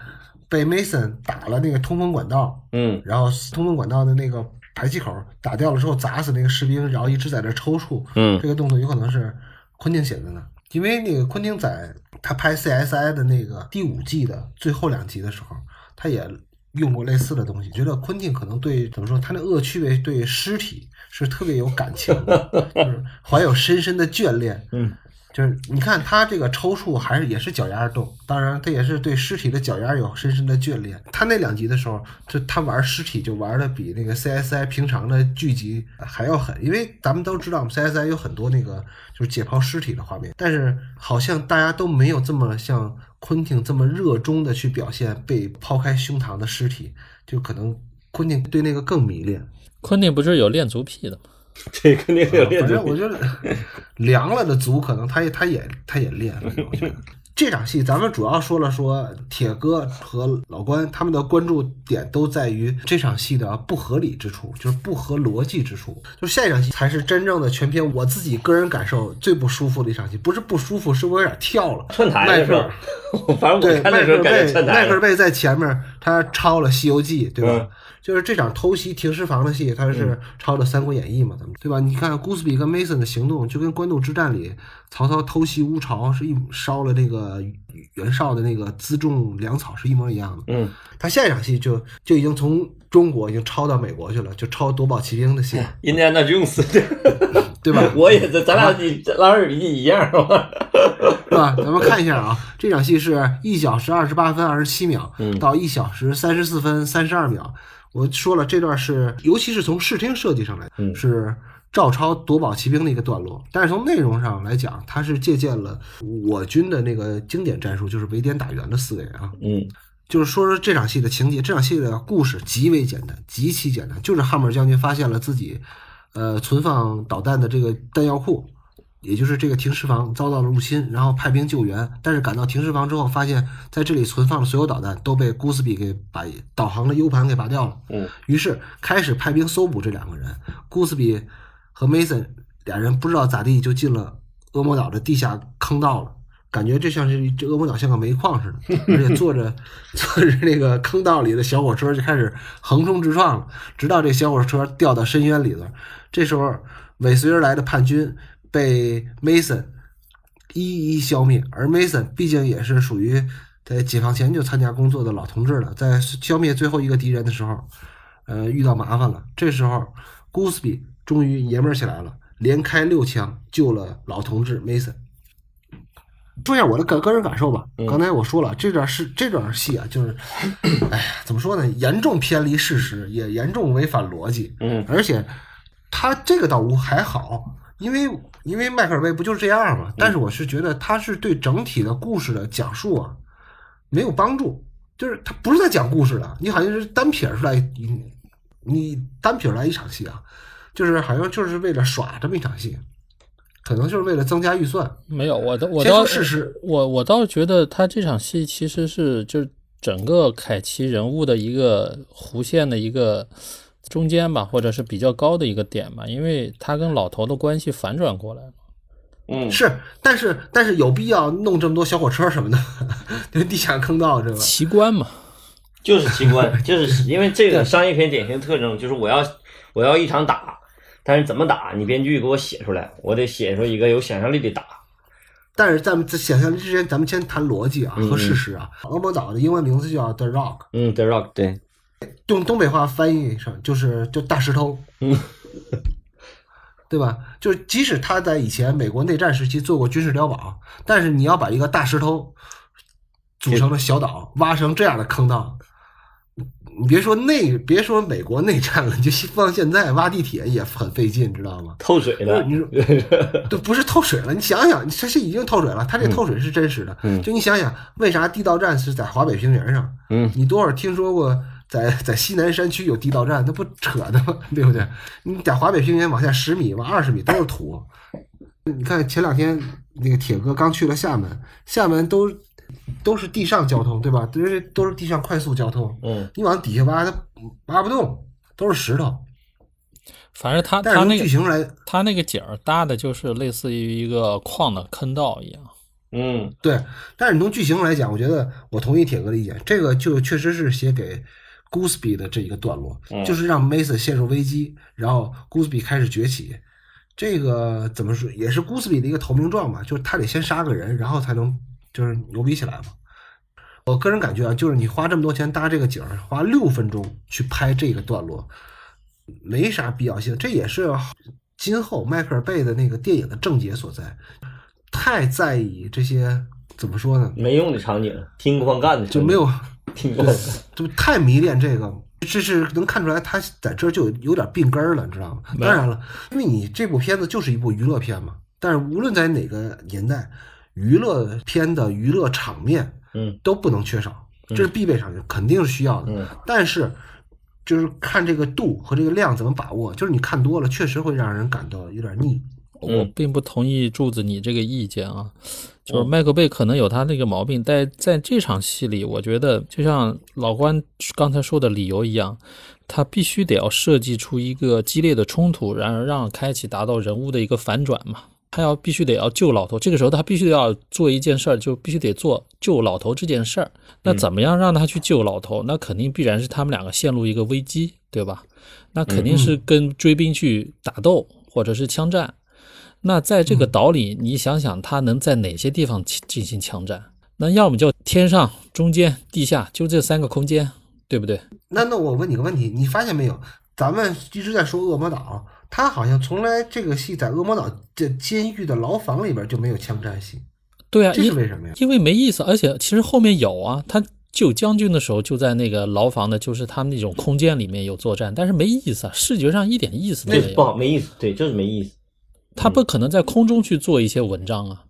S1: 被 Mason 打了那个通风管道，
S2: 嗯，
S1: 然后通风管道的那个排气口打掉了之后砸死那个士兵，然后一直在那抽搐。
S2: 嗯，
S1: 这个动作有可能是昆汀写的呢，因为那个昆汀在。他拍 CSI 的那个第五季的最后两集的时候，他也用过类似的东西。觉得昆汀可能对怎么说，他那恶趣味对尸体是特别有感情的，就是怀有深深的眷恋。
S2: 嗯。
S1: 就是你看他这个抽搐还是也是脚丫动，当然他也是对尸体的脚丫有深深的眷恋。他那两集的时候，就他玩尸体就玩的比那个 CSI 平常的剧集还要狠，因为咱们都知道我们 CSI 有很多那个就是解剖尸体的画面，但是好像大家都没有这么像昆汀这么热衷的去表现被剖开胸膛的尸体，就可能昆汀对那个更迷恋。
S3: 昆汀不是有恋足癖的吗？
S2: 这肯定有练。
S1: 反正我觉得 凉了的足，可能他也他也他也练了。这场戏咱们主要说了说铁哥和老关他们的关注点都在于这场戏的不合理之处，就是不合逻辑之处。就下一场戏才是真正的全篇我自己个人感受最不舒服的一场戏，不是不舒服，是我有点跳了。
S2: 串台
S1: 是吧？
S2: 反正
S1: 对，迈克尔贝，迈克尔
S2: 贝
S1: 在前面，他抄了《西游记》，对吧？就是这场偷袭停尸房的戏，它是抄的《三国演义》嘛，咱们对吧？你看古斯比跟 Mason 的行动，就跟官渡之战里曹操偷袭乌巢是一烧了那个袁绍的那个辎重粮草是一模一样的。
S2: 嗯，
S1: 他下一场戏就就已经从中国已经抄到美国去了，就抄夺宝奇兵的戏。
S2: 印第安纳琼斯，
S1: 对吧？
S2: 我也是，咱俩比拉尔比一样，是吧？
S1: 是吧？咱们看一下啊，这场戏是一小时二十八分二十七秒，到一小时三十四分三十二秒。我说了，这段是，尤其是从视听设计上来，是照抄夺宝奇兵的一个段落。但是从内容上来讲，它是借鉴了我军的那个经典战术，就是围点打援的思维啊。
S2: 嗯，
S1: 就是说说这场戏的情节，这场戏的故事极为简单，极其简单，就是汉默将军发现了自己，呃，存放导弹的这个弹药库。也就是这个停尸房遭到了入侵，然后派兵救援，但是赶到停尸房之后，发现在这里存放的所有导弹都被古斯比给把导航的 U 盘给拔掉了。
S2: 嗯，
S1: 于是开始派兵搜捕这两个人。古斯比和 Mason 俩人不知道咋地就进了恶魔岛的地下坑道了，感觉这像是这恶魔岛像个煤矿似的，而且坐着 坐着那个坑道里的小火车就开始横冲直撞了，直到这小火车掉到深渊里头。这时候尾随而来的叛军。被 Mason 一一消灭，而 Mason 毕竟也是属于在解放前就参加工作的老同志了，在消灭最后一个敌人的时候，呃，遇到麻烦了。这时候 g o o s b y 终于爷们儿起来了，连开六枪救了老同志 Mason。说一下我的个个人感受吧。刚才我说了，这段是这段戏啊，就是，哎呀，怎么说呢？严重偏离事实，也严重违反逻辑。
S2: 嗯，
S1: 而且他这个倒无还好。因为因为迈克尔贝不就是这样嘛？但是我是觉得他是对整体的故事的讲述啊没有帮助，就是他不是在讲故事的，你好像是单撇出来，你你单撇出来一场戏啊，就是好像就是为了耍这么一场戏，可能就是为了增加预算。
S3: 没有，我倒我倒
S1: 事实，
S3: 我我倒觉得他这场戏其实是就是整个凯奇人物的一个弧线的一个。中间吧，或者是比较高的一个点吧，因为他跟老头的关系反转过来了。
S2: 嗯，
S1: 是，但是但是有必要弄这么多小火车什么的，那地下坑道是吧？
S3: 奇观嘛，
S2: 就是奇观，就是 因为这个商业片典型特征就是我要我要一场打，但是怎么打，你编剧给我写出来，我得写出一个有想象力的打。
S1: 但是咱们在想象力之前，咱们先谈逻辑啊和事实啊。恶魔岛的英文名字叫 The Rock，
S2: 嗯，The Rock，对，
S1: 用东北话翻译上就是就大石头，
S2: 嗯，
S1: 对吧？就是即使他在以前美国内战时期做过军事碉堡，但是你要把一个大石头组成了小岛挖成这样的坑道，你别说内，别说美国内战了，你就放现在挖地铁也很费劲，知道吗？
S2: 透水了，
S1: 你说 都不是透水了，你想想，这是已经透水了，它这透水是真实的。
S2: 嗯
S1: 就你想想，为啥地道战是在华北平原上？
S2: 嗯，
S1: 你多少听说过在在西南山区有地道战？那不扯的吗？对不对？你在华北平原往下十米、往二十米都是土。你看前两天那个铁哥刚去了厦门，厦门都都是地上交通，对吧？都是都是地上快速交通。
S2: 嗯，
S1: 你往底下挖，它挖不动，都是石头。
S3: 反正他
S1: 但是从
S3: 他那个
S1: 剧情来，
S3: 他那个景儿搭的就是类似于一个矿的坑道一样。
S2: 嗯，
S1: 对，但是你从剧情来讲，我觉得我同意铁哥的意见，这个就确实是写给 Gooseby 的这一个段落，
S2: 嗯
S1: 就是让 Mason 陷入危机，然后 Gooseby 开始崛起。这个怎么说，也是 Gooseby 的一个投名状吧，就是他得先杀个人，然后才能就是牛逼起来嘛。我个人感觉啊，就是你花这么多钱搭这个景儿，花六分钟去拍这个段落，没啥必要性。这也是今后迈克尔贝的那个电影的症结所在，太在意这些怎么说呢？
S2: 没用的场景，听光干的
S1: 就没有，太迷恋这个，这是能看出来他在这就有点病根儿了，你知道吗？当然了，因为你这部片子就是一部娱乐片嘛，但是无论在哪个年代，娱乐片的娱乐场面
S2: 嗯
S1: 都不能缺少，这是必备场面，肯定是需要的。
S2: 嗯
S1: 但是就是看这个度和这个量怎么把握，就是你看多了，确实会让人感到有点腻。
S3: 我并不同意柱子你这个意见啊，就是麦克贝可能有他那个毛病，但在这场戏里，我觉得就像老关刚才说的理由一样，他必须得要设计出一个激烈的冲突，然而让开启达到人物的一个反转嘛。他要必须得要救老头，这个时候他必须得要做一件事儿，就必须得做救老头这件事儿。那怎么样让他去救老头？那肯定必然是他们两个陷入一个危机，对吧？那肯定是跟追兵去打斗，或者是枪战。那在这个岛里，你想想，他能在哪些地方进进行枪战？那要么就天上、中间、地下，就这三个空间，对不对？
S1: 那那我问你个问题，你发现没有？咱们一直在说恶魔岛，他好像从来这个戏在恶魔岛这监狱的牢房里边就没有枪战戏，
S3: 对啊，
S1: 这是
S3: 因
S1: 为什么呀？
S3: 因为没意思，而且其实后面有啊，他救将军的时候就在那个牢房的，就是他们那种空间里面有作战，但是没意思啊，视觉上一点意思都没有。
S2: 这不好，没意思，对，就是没意思。
S3: 他不可能在空中去做一些文章啊，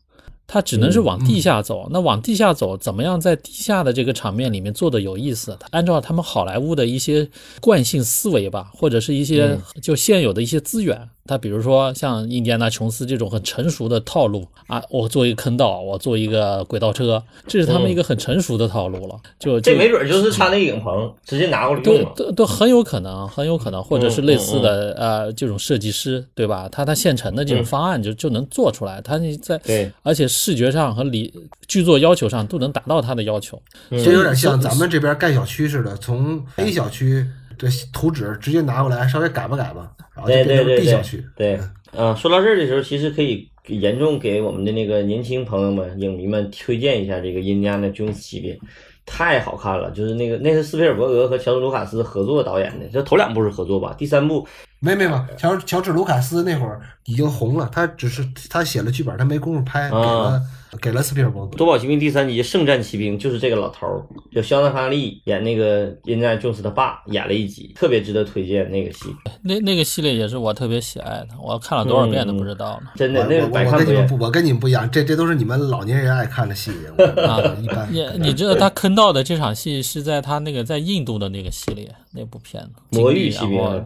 S3: 他只能是往地下走。那往地下走，怎么样在地下的这个场面里面做的有意思？按照他们好莱坞的一些惯性思维吧，或者是一些就现有的一些资源，他比如说像印第安纳琼斯这种很成熟的套路啊，我做一个坑道，我做一个轨道车，这是他们一个很成熟的套路了。就就
S2: 这没准就是他那个影棚直接拿过来
S3: 对
S2: 用了。
S3: 都都很有可能，很有可能，或者是类似
S2: 嗯
S3: 的、呃这种设计师，对吧？他他现成的这种方案就、就能做出来，他你在
S2: 对，
S3: 而且视觉上和理剧作要求上都能达到他的要求。
S1: 所以有点像咱们这边盖小区似的，从 A 小区的图纸直接拿过来，稍微改吧改吧，然后就
S2: 对
S1: 变成
S2: 对对
S1: B
S2: 对
S1: 小区。
S2: 对，啊，说到这儿的时候，其实可以严重给我们的那个年轻朋友们、影迷们推荐一下这个《印第安纳琼斯》系列，太好看了。就是那个那是斯皮尔伯格和乔治卢卡斯合作导演的，这头两部是合作吧？第三部
S1: 没没有，乔乔治卢卡斯那会儿已经红了，他只是他写了剧本，他没工夫拍，给了给了斯皮尔伯《格。
S2: 夺宝奇兵》第三集《圣战奇兵》就是这个老头儿，就肖恩·哈利演那个印第安琼斯他爸演了一集，特别值得推荐那个戏，
S3: 那那个系列也是我特别喜爱的，我看了多少遍都不知道呢。
S2: 真的那个百看不厌。
S1: 我我跟你们不，我跟你们不一样，这这都是你们老年人爱看的戏，我一般。
S3: 你你知道他坑到的这场戏是在他那个在印度的那个系列那部片子《
S2: 魔域骑兵好像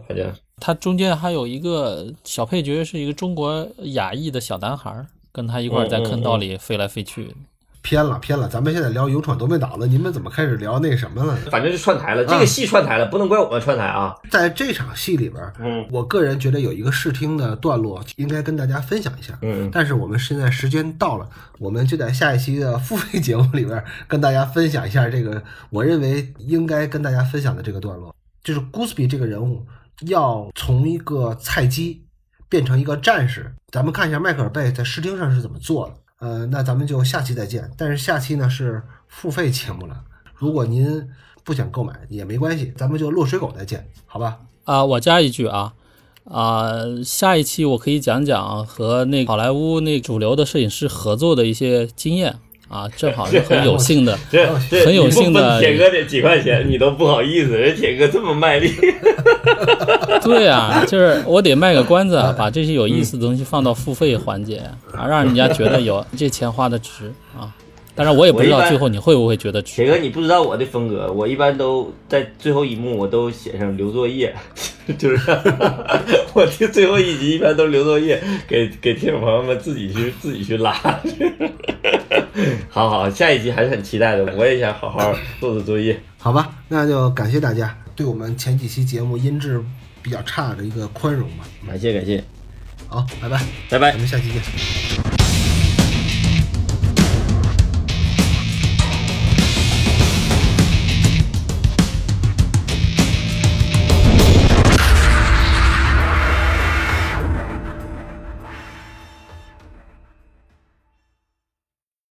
S3: 他中间还有一个小配角，是一个中国亚裔的小男孩儿，跟他一块儿在坑道里飞来飞去。
S1: 偏了偏了，咱们现在聊勇闯夺命岛了，你们怎么开始聊那什么了？
S2: 反正就串台了，这个戏串台了，不能怪我们串台啊。
S1: 在这场戏里边，
S2: 嗯
S1: 我个人觉得有一个试听的段落应该跟大家分享一下。
S2: 嗯
S1: 但是我们现在时间到了，我们就在下一期的付费节目里边跟大家分享一下这个我认为应该跟大家分享的这个段落，就是 Gooseby 这个人物要从一个菜鸡变成一个战士。咱们看一下迈克尔贝在视听上是怎么做的。呃，那咱们就下期再见。但是下期呢是付费节目了，如果您不想购买也没关系，咱们就落水狗再见，好吧？
S3: 啊，我加一句啊，啊，下一期我可以讲讲和那好莱坞那主流的摄影师合作的一些经验啊，正好是很有幸的，
S2: 这这
S3: 很有幸的
S2: 铁哥得几块钱，你都不好意思，人铁哥这么卖力。
S3: 对啊，就是我得卖个关子，把这些有意思的东西放到付费环节啊，让人家觉得有这钱花的值啊。当然，我也不知道最后你会不会觉得值。
S2: 铁哥，你不知道我的风格，我一般都在最后一幕我都写上留作业，就是 我听最后一集一般都留作业，给给听众朋友们自己去自己去拉。好好，下一集还是很期待的，我也想好好做做作业。
S1: 好吧，那就感谢大家对我们前几期节目音质比较差的一个宽容吧。
S2: 感谢感谢，
S1: 好，拜拜，
S2: 拜拜
S1: 我。们下期见。